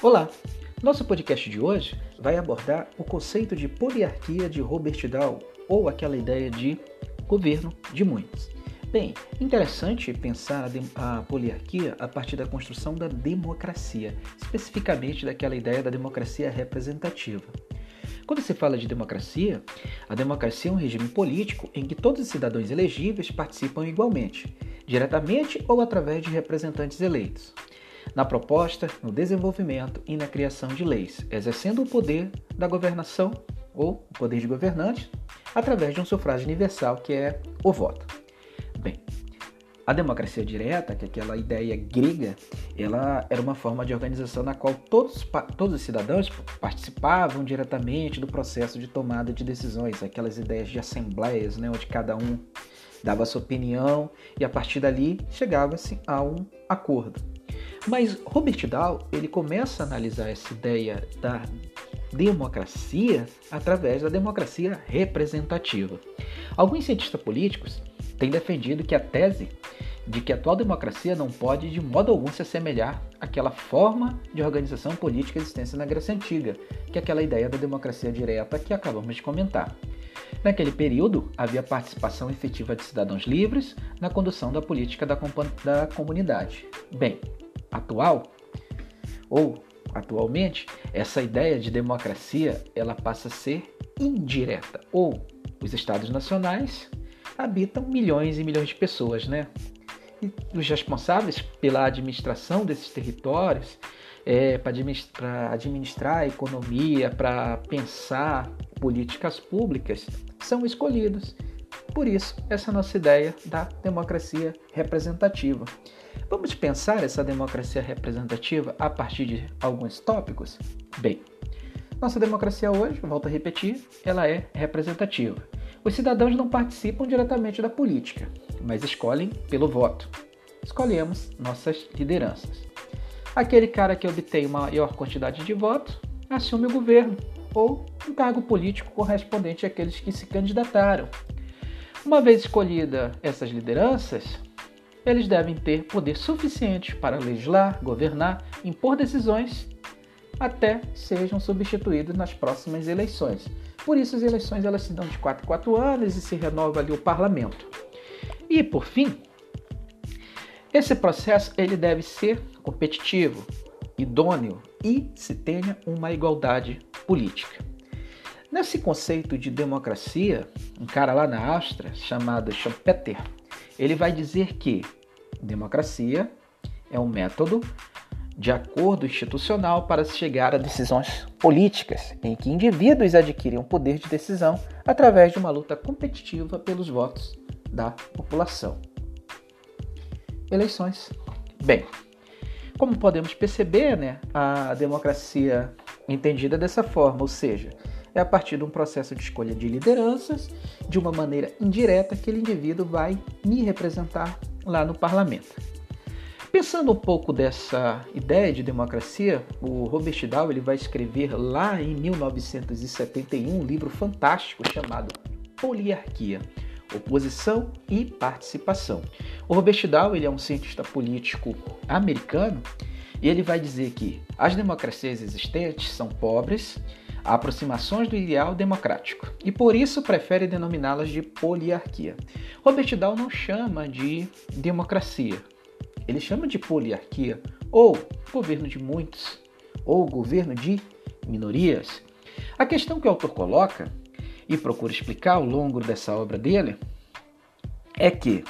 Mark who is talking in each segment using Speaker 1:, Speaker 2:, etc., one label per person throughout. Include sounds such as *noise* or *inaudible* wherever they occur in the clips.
Speaker 1: Olá! Nosso podcast de hoje vai abordar o conceito de poliarquia de Robert Dahl, ou aquela ideia de governo de muitos. Bem, interessante pensar a, poliarquia a partir da construção da democracia, especificamente daquela ideia da democracia representativa. Quando se fala de democracia, a democracia é um regime político em que todos os cidadãos elegíveis participam igualmente, diretamente ou através de representantes eleitos na proposta, no desenvolvimento e na criação de leis, exercendo o poder da governação ou o poder de governante através de um sufrágio universal que é o voto. Bem, a democracia direta, que é aquela ideia grega, ela era uma forma de organização na qual todos, todos os cidadãos participavam diretamente do processo de tomada de decisões, aquelas ideias de assembleias, né, onde cada um dava sua opinião e a partir dali chegava-se a um acordo. Mas Robert Dahl ele começa a analisar essa ideia da democracia através da democracia representativa. Alguns cientistas políticos têm defendido que a tese de que a atual democracia não pode de modo algum se assemelhar àquela forma de organização política existente na Grécia Antiga, que é aquela ideia da democracia direta que acabamos de comentar. Naquele período, havia participação efetiva de cidadãos livres na condução da política da, da comunidade. Bem, atual ou atualmente, essa ideia de democracia ela passa a ser indireta, ou os estados nacionais habitam milhões e milhões de pessoas, né? E os responsáveis pela administração desses territórios, é, para administrar, administrar a economia, para pensar políticas públicas, são escolhidos. Por isso, essa é a nossa ideia da democracia representativa. Vamos pensar essa democracia representativa a partir de alguns tópicos? Bem, nossa democracia hoje, volto a repetir, ela é representativa. Os cidadãos não participam diretamente da política, mas escolhem pelo voto. Escolhemos nossas lideranças. Aquele cara que obtém maior quantidade de votos assume o governo ou um cargo político correspondente àqueles que se candidataram. Uma vez escolhida essas lideranças, eles devem ter poder suficiente para legislar, governar, impor decisões até sejam substituídos nas próximas eleições. Por isso as eleições elas se dão de 4 em 4 anos e se renova ali o parlamento. E por fim, esse processo ele deve ser competitivo, idôneo e se tenha uma igualdade política. Nesse conceito de democracia, um cara lá na Áustria chamado Schumpeter, ele vai dizer que democracia é um método de acordo institucional para se chegar a decisões políticas, em que indivíduos adquirem um poder de decisão através de uma luta competitiva pelos votos da população. Eleições. Bem, como podemos perceber, né, a democracia entendida dessa forma, ou seja, é a partir de um processo de escolha de lideranças, de uma maneira indireta, aquele indivíduo vai me representar lá no parlamento. Pensando um pouco dessa ideia de democracia, o Robert Dahl ele vai escrever lá em 1971 um livro fantástico chamado Poliarquia, Oposição e Participação. O Robert Dahl ele é um cientista político americano e ele vai dizer que as democracias existentes são pobres, aproximações do ideal democrático, e por isso prefere denominá-las de poliarquia. Robert Dahl não chama de democracia, ele chama de poliarquia, ou governo de muitos, ou governo de minorias. A questão que o autor coloca, e procura explicar ao longo dessa obra dele, é que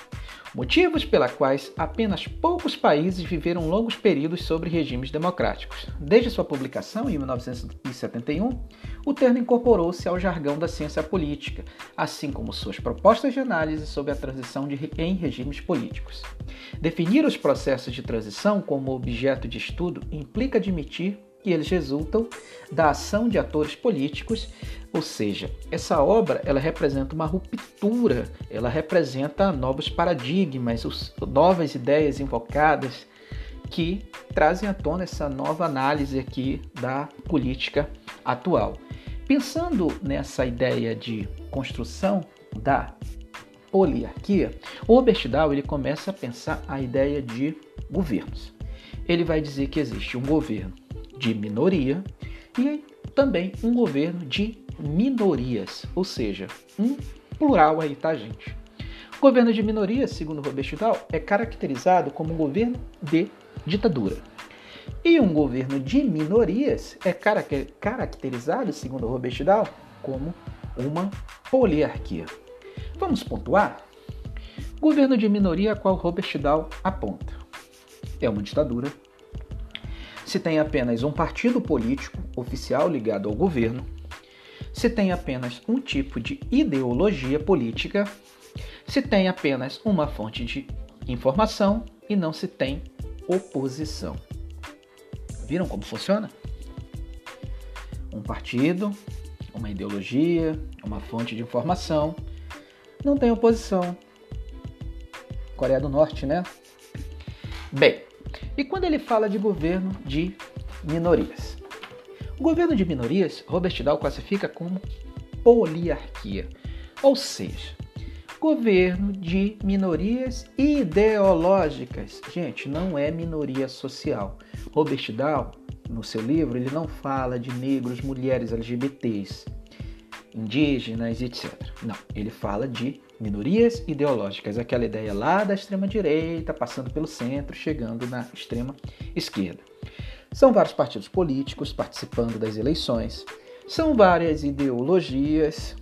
Speaker 1: motivos pela quais apenas poucos países viveram longos períodos sobre regimes democráticos. Desde sua publicação em 1971, o termo incorporou-se ao jargão da ciência política, assim como suas propostas de análise sobre a transição de, em regimes políticos. Definir os processos de transição como objeto de estudo implica admitir que eles resultam da ação de atores políticos, ou seja, essa obra ela representa uma ruptura, ela representa novos paradigmas, os, novas ideias invocadas que trazem à tona essa nova análise aqui da política atual. Pensando nessa ideia de construção da poliarquia, o Robert Dahl ele começa a pensar a ideia de governos. Ele vai dizer que existe um governo de minoria e também um governo de minorias, ou seja, um plural aí, tá, gente? O governo de minorias, segundo Robert Dal, é caracterizado como um governo de ditadura. E um governo de minorias é caracterizado, segundo Robert Dal, como uma poliarquia. Vamos pontuar? Governo de minoria a qual Robert Dal aponta. É uma ditadura. Se tem apenas um partido político oficial ligado ao governo, se tem apenas um tipo de ideologia política, se tem apenas uma fonte de informação e não se tem oposição. Viram como funciona? Um partido, uma ideologia, uma fonte de informação, não tem oposição. Coreia do Norte, né? Bem, e quando ele fala de governo de minorias? O governo de minorias, Robert Dahl classifica como poliarquia, ou seja, governo de minorias ideológicas. Gente, não é minoria social. Robert Dahl, no seu livro, ele não fala de negros, mulheres, LGBTs, indígenas, etc. Não, ele fala de minorias ideológicas, aquela ideia lá da extrema direita, passando pelo centro, chegando na extrema esquerda. São vários partidos políticos participando das eleições, são várias ideologias.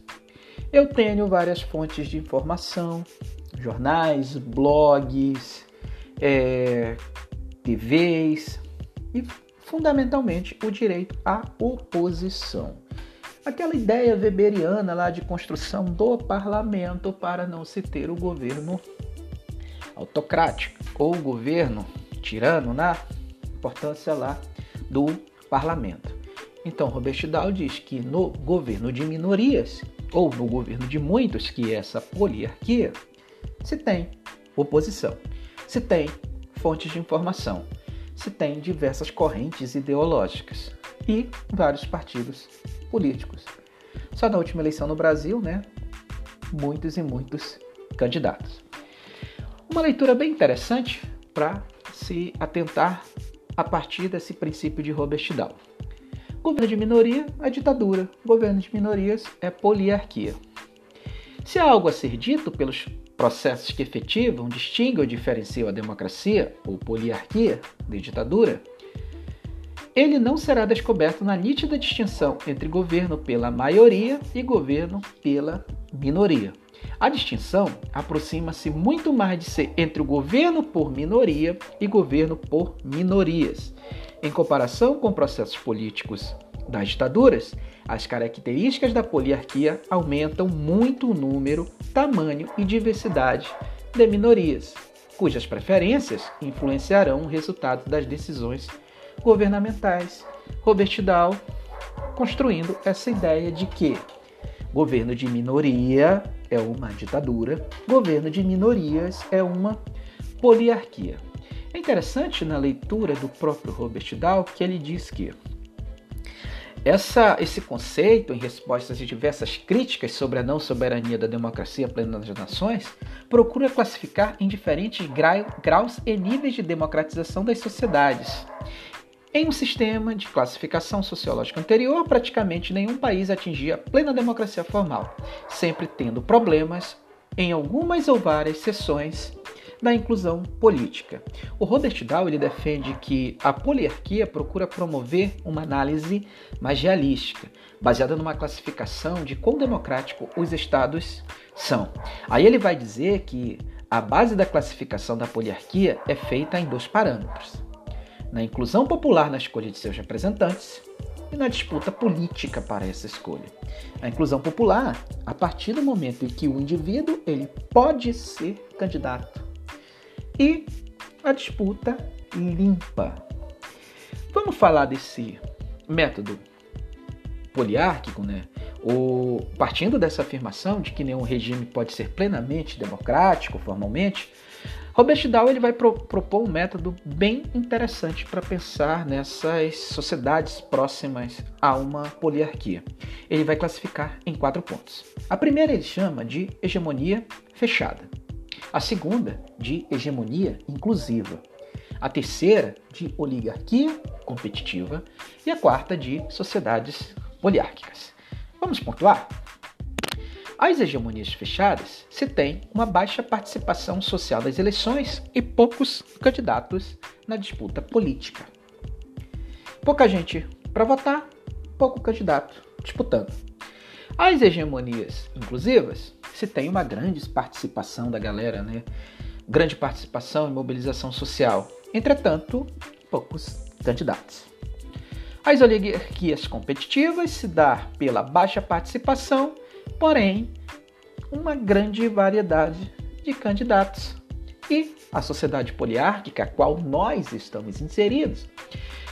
Speaker 1: Eu tenho várias fontes de informação, jornais, blogs, é, TVs e, fundamentalmente, o direito à oposição. Aquela ideia weberiana lá de construção do parlamento para não se ter o governo autocrático ou o governo tirano na importância lá do parlamento. Então, Robert Dahl diz que no governo de minorias, ou no governo de muitos, que é essa poliarquia, se tem oposição, se tem fontes de informação, se tem diversas correntes ideológicas e vários partidos políticos. Só na última eleição no Brasil, né, muitos e muitos candidatos. Uma leitura bem interessante para se atentar a partir desse princípio de Robert Dahl. Governo de minoria é ditadura, governo de minorias é poliarquia. Se há algo a ser dito pelos processos que efetivam, distinguem ou diferenciam a democracia ou poliarquia de ditadura, ele não será descoberto na nítida distinção entre governo pela maioria e governo pela minoria. A distinção aproxima-se muito mais de ser entre o governo por minoria e governo por minorias. Em comparação com processos políticos das ditaduras, as características da poliarquia aumentam muito o número, tamanho e diversidade de minorias, cujas preferências influenciarão o resultado das decisões governamentais. Robert Dahl construindo essa ideia de que governo de minoria é uma ditadura, governo de minorias é uma poliarquia. É interessante na leitura do próprio Robert Dahl que ele diz que essa, esse conceito, em resposta às diversas críticas sobre a não soberania da democracia plena das nações, procura classificar em diferentes graus e níveis de democratização das sociedades. Em um sistema de classificação sociológica anterior, praticamente nenhum país atingia plena democracia formal, sempre tendo problemas em algumas ou várias seções da inclusão política. O Robert Dahl ele defende que a poliarquia procura promover uma análise mais realística, baseada numa classificação de quão democrático os estados são. Aí ele vai dizer que a base da classificação da poliarquia é feita em dois parâmetros na inclusão popular na escolha de seus representantes e na disputa política para essa escolha. A inclusão popular, a partir do momento em que o indivíduo ele pode ser candidato. E a disputa limpa. Vamos falar desse método poliárquico, né? O, partindo dessa afirmação de que nenhum regime pode ser plenamente democrático formalmente, Robert Dahl ele vai pro, propor um método bem interessante para pensar nessas sociedades próximas a uma poliarquia. Ele vai classificar em quatro pontos. A primeira ele chama de hegemonia fechada. A segunda, de hegemonia inclusiva. a terceira de oligarquia competitiva e a quarta de sociedades poliárquicas. Vamos pontuar? As hegemonias fechadas se tem uma baixa participação social das eleições e poucos candidatos na disputa política. Pouca gente para votar, pouco candidato disputando. As hegemonias inclusivas se tem uma grande participação da galera, né? Grande participação e mobilização social. Entretanto, poucos candidatos. As oligarquias competitivas se dá pela baixa participação porém, uma grande variedade de candidatos. E a sociedade poliárquica, a qual nós estamos inseridos,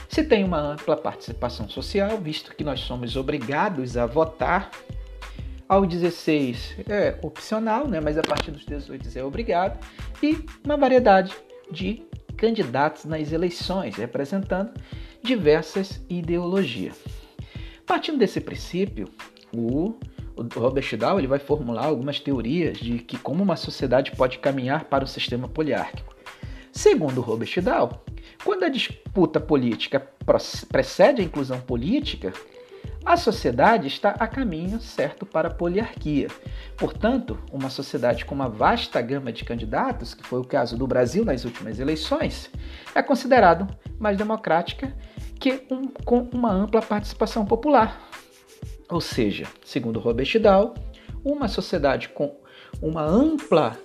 Speaker 1: se tem uma ampla participação social, visto que nós somos obrigados a votar. Ao 16 é opcional, né? mas a partir dos 18 é obrigado. E uma variedade de candidatos nas eleições, representando diversas ideologias. Partindo desse princípio, o o Robert Dow ele vai formular algumas teorias de que como uma sociedade pode caminhar para o sistema poliárquico. Segundo Robert Dow, quando a disputa política precede a inclusão política, a sociedade está a caminho certo para a poliarquia. Portanto, uma sociedade com uma vasta gama de candidatos, que foi o caso do Brasil nas últimas eleições, é considerado mais democrática que um, com uma ampla participação popular. Ou seja, segundo Robert Dow, uma sociedade com uma ampla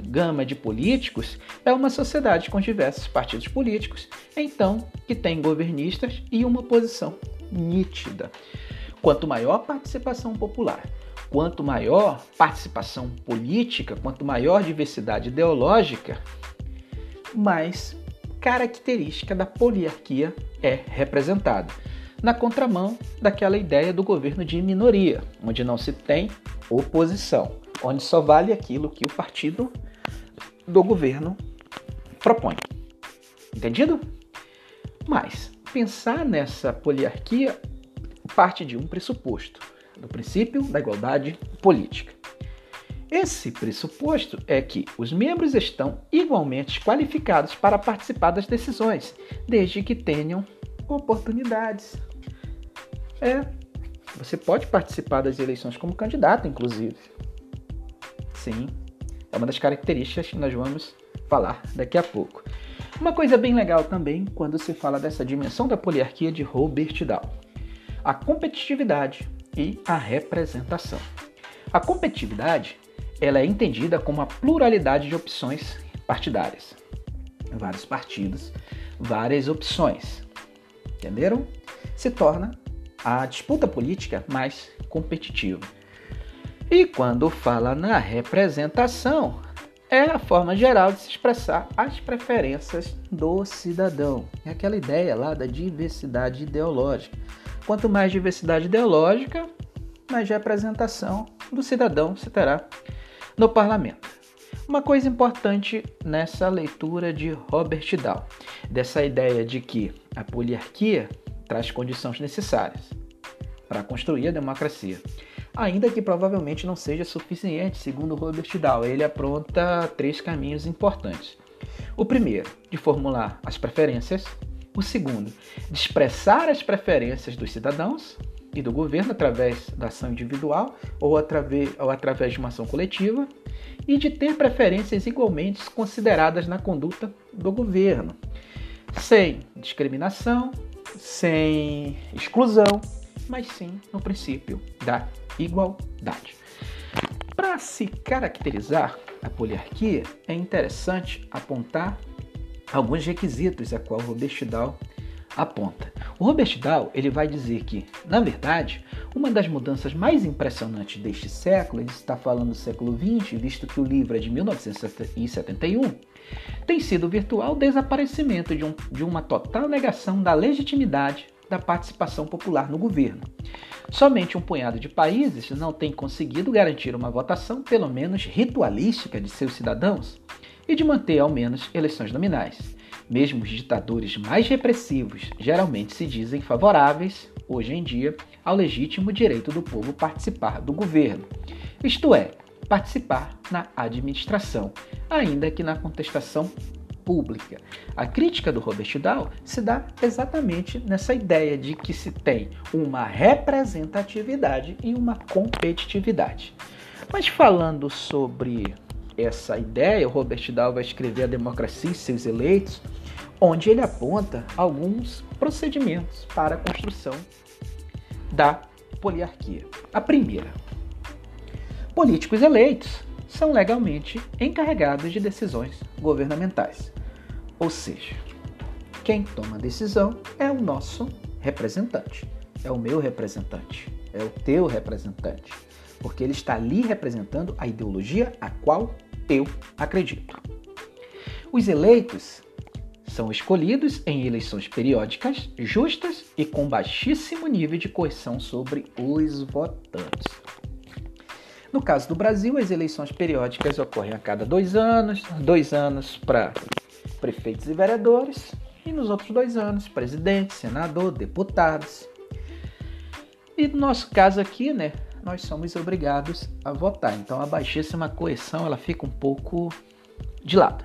Speaker 1: gama de políticos é uma sociedade com diversos partidos políticos, então que tem governistas e uma oposição nítida. Quanto maior participação popular, quanto maior participação política, quanto maior diversidade ideológica, mais característica da poliarquia é representada na contramão daquela ideia do governo de minoria, onde não se tem oposição, onde só vale aquilo que o partido do governo propõe. Entendido? Mas pensar nessa poliarquia parte de um pressuposto, do princípio da igualdade política. Esse pressuposto é que os membros estão igualmente qualificados para participar das decisões, desde que tenham oportunidades, é, você pode participar das eleições como candidato, inclusive. Sim, é uma das características que nós vamos falar daqui a pouco. Uma coisa bem legal também quando se fala dessa dimensão da poliarquia de Robert Dow: a competitividade e a representação. A competitividade ela é entendida como a pluralidade de opções partidárias. Vários partidos, várias opções. Entenderam? Se torna a disputa política mais competitiva. E quando fala na representação, é a forma geral de se expressar as preferências do cidadão. É aquela ideia lá da diversidade ideológica. Quanto mais diversidade ideológica, mais representação do cidadão se terá no parlamento. Uma coisa importante nessa leitura de Robert Dow, dessa ideia de que a poliarquia traz condições necessárias para construir a democracia. Ainda que provavelmente não seja suficiente, segundo Robert Dow, ele apronta três caminhos importantes. O primeiro, de formular as preferências. O segundo, de expressar as preferências dos cidadãos e do governo através da ação individual ou através, ou através de uma ação coletiva. E de ter preferências igualmente consideradas na conduta do governo, sem discriminação, sem exclusão, mas sim no princípio da igualdade. Para se caracterizar a poliarquia, é interessante apontar alguns requisitos a qual Robert Dahl aponta. O Robert Dahl ele vai dizer que, na verdade, uma das mudanças mais impressionantes deste século, ele está falando do século XX, visto que o livro é de 1971, tem sido o virtual desaparecimento de, um, de uma total negação da legitimidade da participação popular no governo. Somente um punhado de países não tem conseguido garantir uma votação, pelo menos ritualística, de seus cidadãos e de manter ao menos eleições nominais. Mesmo os ditadores mais repressivos geralmente se dizem favoráveis, hoje em dia, ao legítimo direito do povo participar do governo, isto é, participar na administração, ainda que na contestação pública. A crítica do Robert Dow se dá exatamente nessa ideia de que se tem uma representatividade e uma competitividade. Mas falando sobre essa ideia, o Robert Dow vai escrever A Democracia e seus Eleitos, onde ele aponta alguns procedimentos para a construção da poliarquia. A primeira, políticos eleitos são legalmente encarregados de decisões governamentais. Ou seja, quem toma a decisão é o nosso representante, é o meu representante, é o teu representante, porque ele está ali representando a ideologia a qual eu acredito. Os eleitos são escolhidos em eleições periódicas, justas e com baixíssimo nível de coerção sobre os votantes. No caso do Brasil, as eleições periódicas ocorrem a cada dois anos, dois anos para prefeitos e vereadores, e nos outros dois anos, presidente, senador, deputados. E no nosso caso aqui, né, nós somos obrigados a votar. Então a baixíssima coerção ela fica um pouco de lado.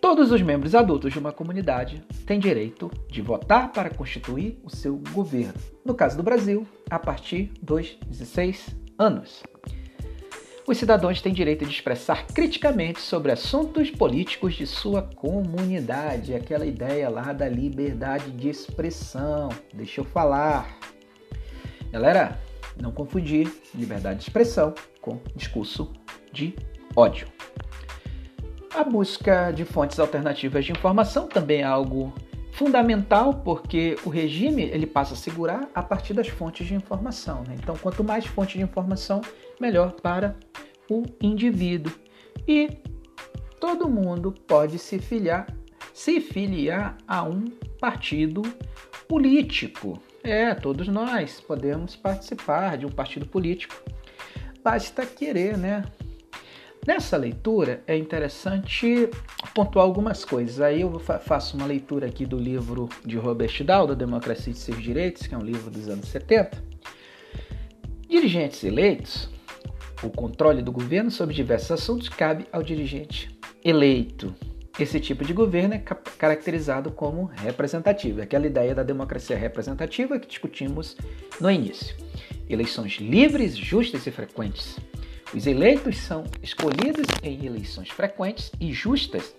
Speaker 1: Todos os membros adultos de uma comunidade têm direito de votar para constituir o seu governo. No caso do Brasil, a partir dos 16 anos. Os cidadãos têm direito de expressar criticamente sobre assuntos políticos de sua comunidade. Aquela ideia lá da liberdade de expressão. Deixa eu falar. Galera, não confundir liberdade de expressão com discurso de ódio. A busca de fontes alternativas de informação também é algo fundamental porque o regime ele passa a segurar a partir das fontes de informação. Né? Então, quanto mais fontes de informação, melhor para o indivíduo. E todo mundo pode se filiar, se filiar a um partido político. É, todos nós podemos participar de um partido político. Basta querer, né? Nessa leitura é interessante pontuar algumas coisas. Aí eu faço uma leitura aqui do livro de Robert Dahl, da Democracia e seus Direitos, que é um livro dos anos 70. Dirigentes eleitos, o controle do governo sobre diversos assuntos cabe ao dirigente eleito. Esse tipo de governo é caracterizado como representativo, aquela ideia da democracia representativa que discutimos no início. Eleições livres, justas e frequentes os eleitos são escolhidos em eleições frequentes e justas,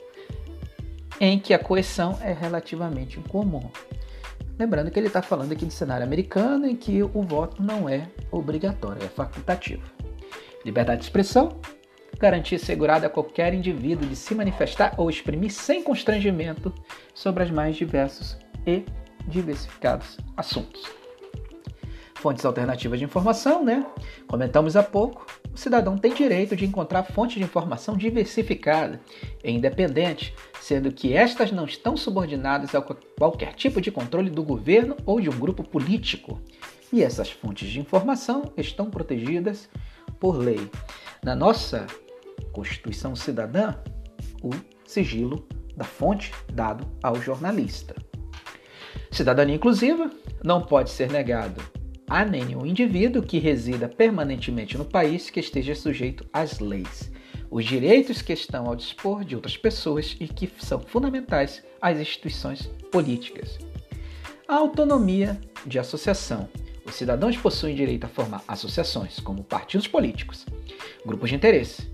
Speaker 1: em que a coerção é relativamente incomum. Lembrando que ele está falando aqui do cenário americano, em que o voto não é obrigatório, é facultativo. Liberdade de expressão, garantia assegurada a qualquer indivíduo de se manifestar ou exprimir sem constrangimento sobre as mais diversos e diversificados assuntos. Fontes alternativas de informação, né? Comentamos há pouco, o cidadão tem direito de encontrar fontes de informação diversificada e independente, sendo que estas não estão subordinadas a qualquer tipo de controle do governo ou de um grupo político. E essas fontes de informação estão protegidas por lei. Na nossa Constituição Cidadã, o sigilo da fonte dado ao jornalista. Cidadania inclusiva não pode ser negado a nenhum indivíduo que resida permanentemente no país que esteja sujeito às leis, os direitos que estão ao dispor de outras pessoas e que são fundamentais às instituições políticas. A autonomia de associação. Os cidadãos possuem direito a formar associações, como partidos políticos, grupos de interesse,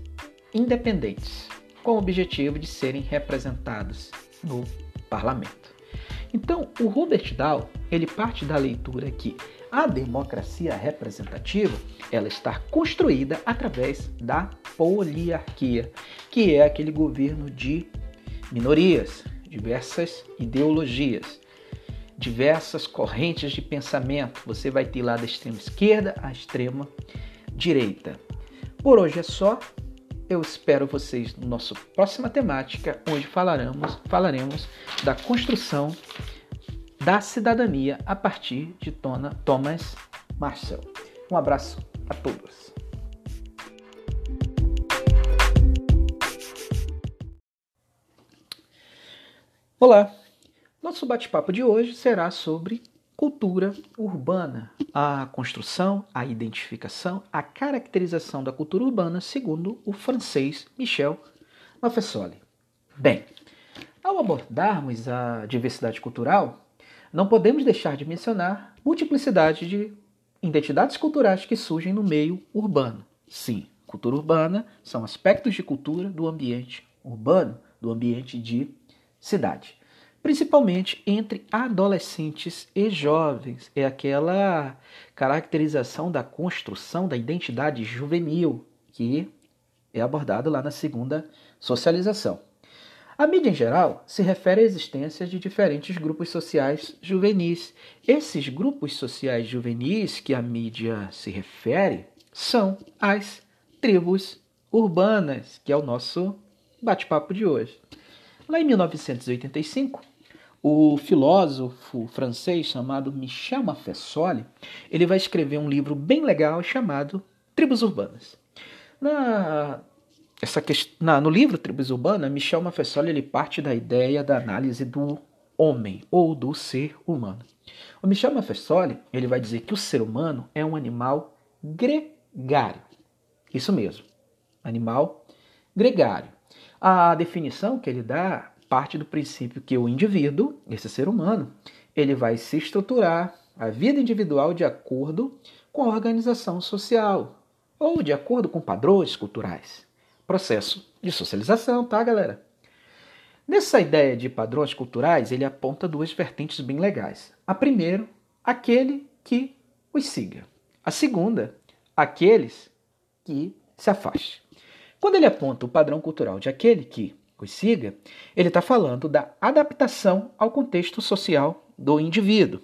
Speaker 1: independentes, com o objetivo de serem representados no parlamento. Então, o Robert Dahl, ele parte da leitura que a democracia representativa, ela está construída através da poliarquia, que é aquele governo de minorias, diversas ideologias, diversas correntes de pensamento. Você vai ter lá da extrema esquerda à extrema direita. Por hoje é só. Eu espero vocês no nosso próxima temática, onde falaremos, falaremos da construção da cidadania a partir de Tona, Thomas Marshall. Um abraço a todos. Olá! Nosso bate-papo de hoje será sobre cultura urbana, a construção, a identificação, a caracterização da cultura urbana segundo o francês Michel Maffesoli. Bem, ao abordarmos a diversidade cultural, não podemos deixar de mencionar multiplicidade de identidades culturais que surgem no meio urbano. Sim, cultura urbana são aspectos de cultura do ambiente urbano, do ambiente de cidade. Principalmente entre adolescentes e jovens. É aquela caracterização da construção da identidade juvenil que é abordado lá na segunda socialização. A mídia em geral se refere à existência de diferentes grupos sociais juvenis. Esses grupos sociais juvenis que a mídia se refere são as tribos urbanas, que é o nosso bate-papo de hoje. Lá em 1985, o filósofo francês chamado Michel Maffesoli, ele vai escrever um livro bem legal chamado Tribos Urbanas. Na essa questão, no livro Tribos Urbanas, Michel Maffesoli ele parte da ideia da análise do homem ou do ser humano. O Michel Maffesoli ele vai dizer que o ser humano é um animal gregário. Isso mesmo, animal gregário. A definição que ele dá parte do princípio que o indivíduo, esse ser humano, ele vai se estruturar a vida individual de acordo com a organização social ou de acordo com padrões culturais processo de socialização, tá, galera? Nessa ideia de padrões culturais, ele aponta duas vertentes bem legais. A primeira, aquele que os siga. A segunda, aqueles que se afaste. Quando ele aponta o padrão cultural de aquele que os siga, ele está falando da adaptação ao contexto social do indivíduo.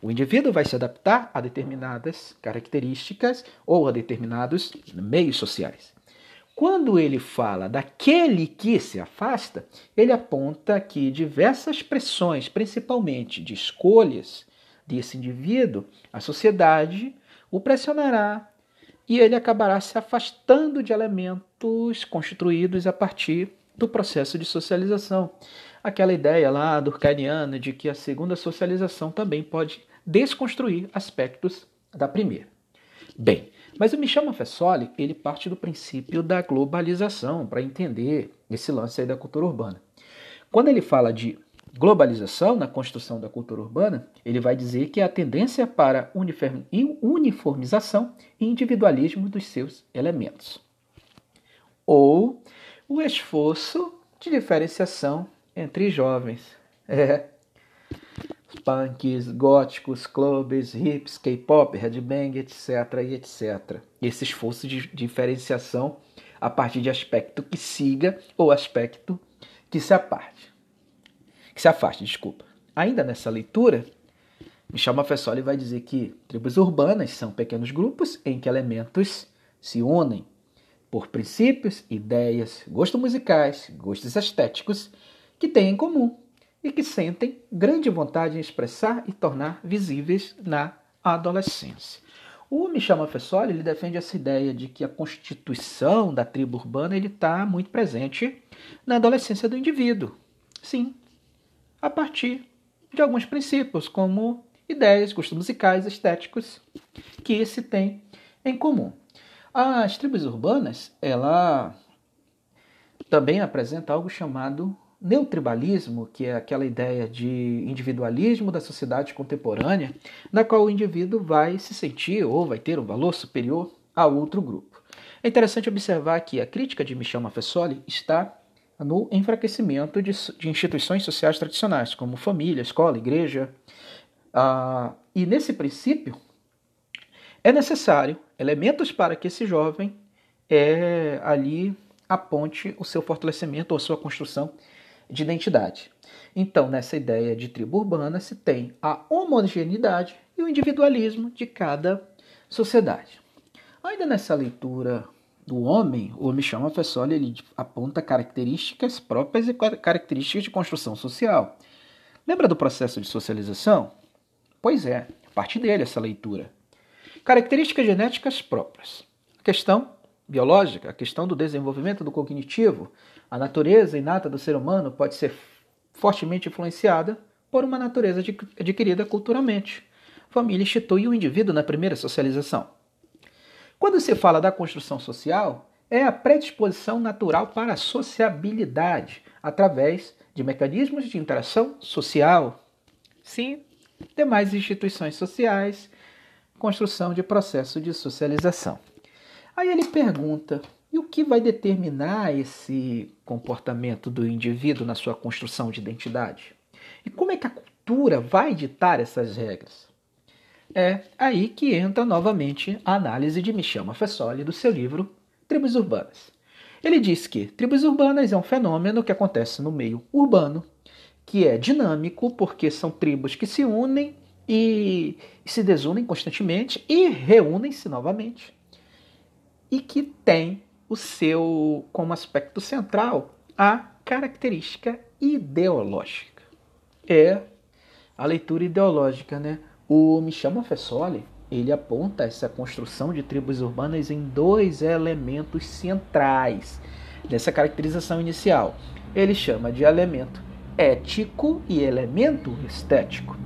Speaker 1: O indivíduo vai se adaptar a determinadas características ou a determinados meios sociais. Quando ele fala daquele que se afasta, ele aponta que diversas pressões, principalmente de escolhas desse indivíduo, a sociedade o pressionará e ele acabará se afastando de elementos construídos a partir do processo de socialização. Aquela ideia lá durkheimiana de que a segunda socialização também pode desconstruir aspectos da primeira. Bem, mas o Michel Maffesoli, ele parte do princípio da globalização para entender esse lance aí da cultura urbana. Quando ele fala de globalização na construção da cultura urbana, ele vai dizer que é a tendência para uniformização e individualismo dos seus elementos. Ou o esforço de diferenciação entre jovens. É, punks, góticos, clubes, hips, K-pop, headbang, etc, e etc. Esse esforço de diferenciação a partir de aspecto que siga ou aspecto que se aparte. Que se afaste, desculpa. Ainda nessa leitura, Michel Maffesoli vai dizer que tribos urbanas são pequenos grupos em que elementos se unem por princípios, ideias, gostos musicais, gostos estéticos que têm em comum e que sentem grande vontade em expressar e tornar visíveis na adolescência. O Michel Maffesoli ele defende essa ideia de que a constituição da tribo urbana está muito presente na adolescência do indivíduo. Sim, a partir de alguns princípios, como ideias, gostos musicais, estéticos, que se tem em comum. As tribos urbanas, ela também apresenta algo chamado neotribalismo, que é aquela ideia de individualismo da sociedade contemporânea, na qual o indivíduo vai se sentir ou vai ter um valor superior a outro grupo. É interessante observar que a crítica de Michel Maffesoli está no enfraquecimento de, de instituições sociais tradicionais, como família, escola, igreja. Ah, e nesse princípio, é necessário elementos para que esse jovem é, ali aponte o seu fortalecimento ou sua construção de identidade. Então, nessa ideia de tribo urbana, se tem a homogeneidade e o individualismo de cada sociedade. Ainda nessa leitura do homem, o Michel Maffesoli ele aponta características próprias e características de construção social. Lembra do processo de socialização? Pois é, parte dele essa leitura. Características genéticas próprias. A questão biológica, a questão do desenvolvimento do cognitivo, a natureza inata do ser humano pode ser fortemente influenciada por uma natureza adquirida culturalmente. Família institui o indivíduo na primeira socialização. Quando se fala da construção social, é a predisposição natural para a sociabilidade, através de mecanismos de interação social. Sim, demais instituições sociais, construção de processo de socialização. Aí ele pergunta: e o que vai determinar esse comportamento do indivíduo na sua construção de identidade? E como é que a cultura vai ditar essas regras? É aí que entra novamente a análise de Michel Maffesoli do seu livro Tribos Urbanas. Ele diz que tribos urbanas é um fenômeno que acontece no meio urbano, que é dinâmico porque são tribos que se unem e se desunem constantemente e reúnem-se novamente, e que tem o seu como aspecto central a característica ideológica. É a leitura ideológica, né? O Michel Montfessoli, ele aponta essa construção de tribos urbanas em dois elementos centrais dessa caracterização inicial. Ele chama de elemento ético e elemento estético.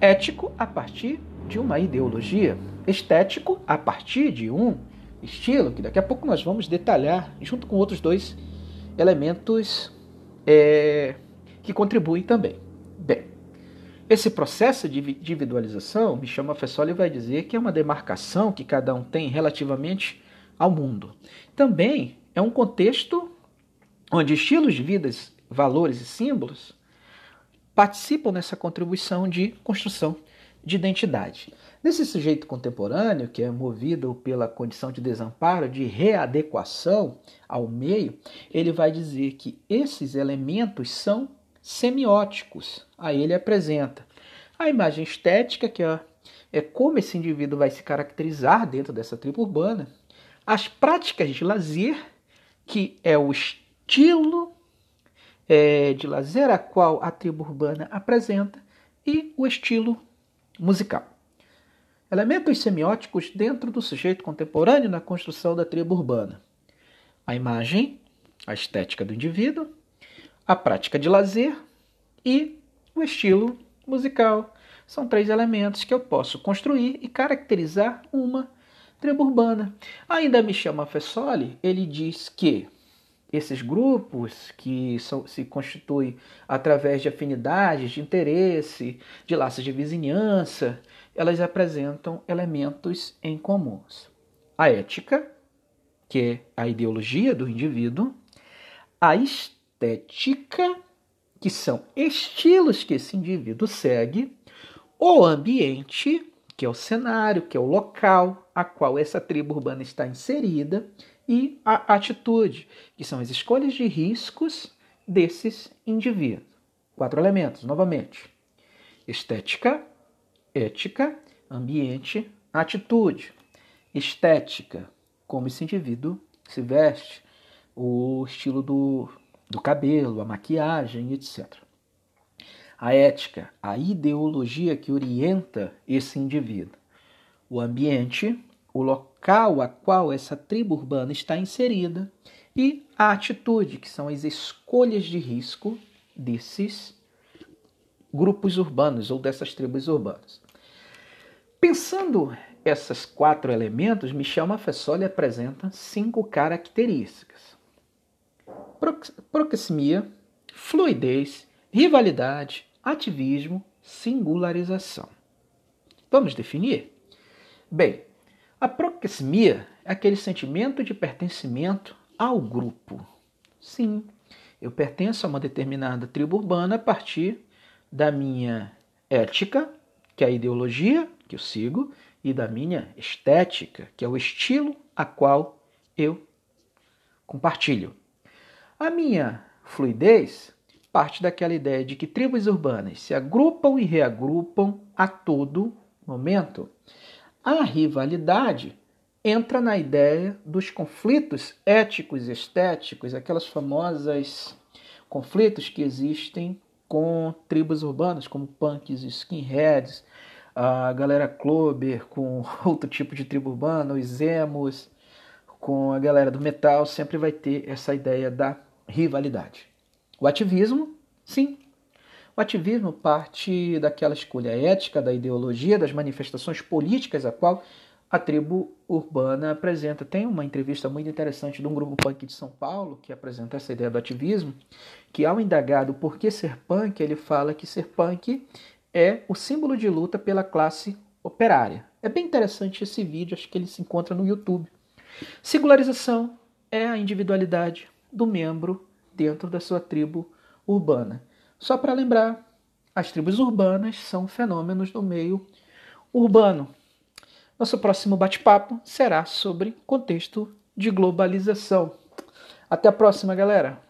Speaker 1: Ético a partir de uma ideologia, estético a partir de um estilo, que daqui a pouco nós vamos detalhar, junto com outros dois elementos é, que contribuem também. Bem, esse processo de individualização, Michel Maffesoli vai dizer que é uma demarcação que cada um tem relativamente ao mundo. Também é um contexto onde estilos de vidas, valores e símbolos participam nessa contribuição de construção de identidade. Nesse sujeito contemporâneo, que é movido pela condição de desamparo, de readequação ao meio, ele vai dizer que esses elementos são semióticos. Aí ele apresenta a imagem estética, que é, é como esse indivíduo vai se caracterizar dentro dessa tribo urbana, as práticas de lazer, que é o estilo é, de lazer a qual a tribo urbana apresenta, e o estilo musical. Elementos semióticos dentro do sujeito contemporâneo na construção da tribo urbana. A imagem, a estética do indivíduo, a prática de lazer e o estilo musical. São três elementos que eu posso construir e caracterizar uma tribo urbana. Ainda Michel Maffesoli, ele diz que esses grupos que são, se constituem através de afinidades, de interesse, de laços de vizinhança, elas apresentam elementos em comuns. A ética, que é a ideologia do indivíduo, a estética, que são estilos que esse indivíduo segue, o ambiente, que é o cenário, que é o local a qual essa tribo urbana está inserida, e a atitude, que são as escolhas de riscos desses indivíduos. Quatro elementos, novamente: estética, ética, ambiente, atitude. Estética, como esse indivíduo se veste, o estilo do, do cabelo, a maquiagem, etc. A ética, a ideologia que orienta esse indivíduo. O ambiente, o local a qual essa tribo urbana está inserida e a atitude, que são as escolhas de risco desses grupos urbanos ou dessas tribos urbanas. Pensando esses quatro elementos, Michel Maffesoli apresenta cinco características: proximia, fluidez, rivalidade, ativismo, singularização. Vamos definir? Bem, a proximia é aquele sentimento de pertencimento ao grupo. Sim, eu pertenço a uma determinada tribo urbana a partir da minha ética, que é a ideologia que eu sigo, e da minha estética, que é o estilo a qual eu compartilho. A minha fluidez parte daquela ideia de que tribos urbanas se agrupam e reagrupam a todo momento. A rivalidade entra na ideia dos conflitos éticos e estéticos, aquelas famosas conflitos que existem com tribos urbanas, como punks skinheads, a galera clubber com *laughs* outro tipo de tribo urbana, os emos, com a galera do metal, sempre vai ter essa ideia da rivalidade. O ativismo, sim, o ativismo parte daquela escolha ética, da ideologia, das manifestações políticas a qual a tribo urbana apresenta. Tem uma entrevista muito interessante de um grupo punk de São Paulo que apresenta essa ideia do ativismo, que ao indagado por que ser punk, ele fala que ser punk é o símbolo de luta pela classe operária. É bem interessante esse vídeo, acho que ele se encontra no YouTube. Singularização é a individualidade do membro dentro da sua tribo urbana. Só para lembrar, as tribos urbanas são fenômenos do meio urbano. Nosso próximo bate-papo será sobre contexto de globalização. Até a próxima, galera!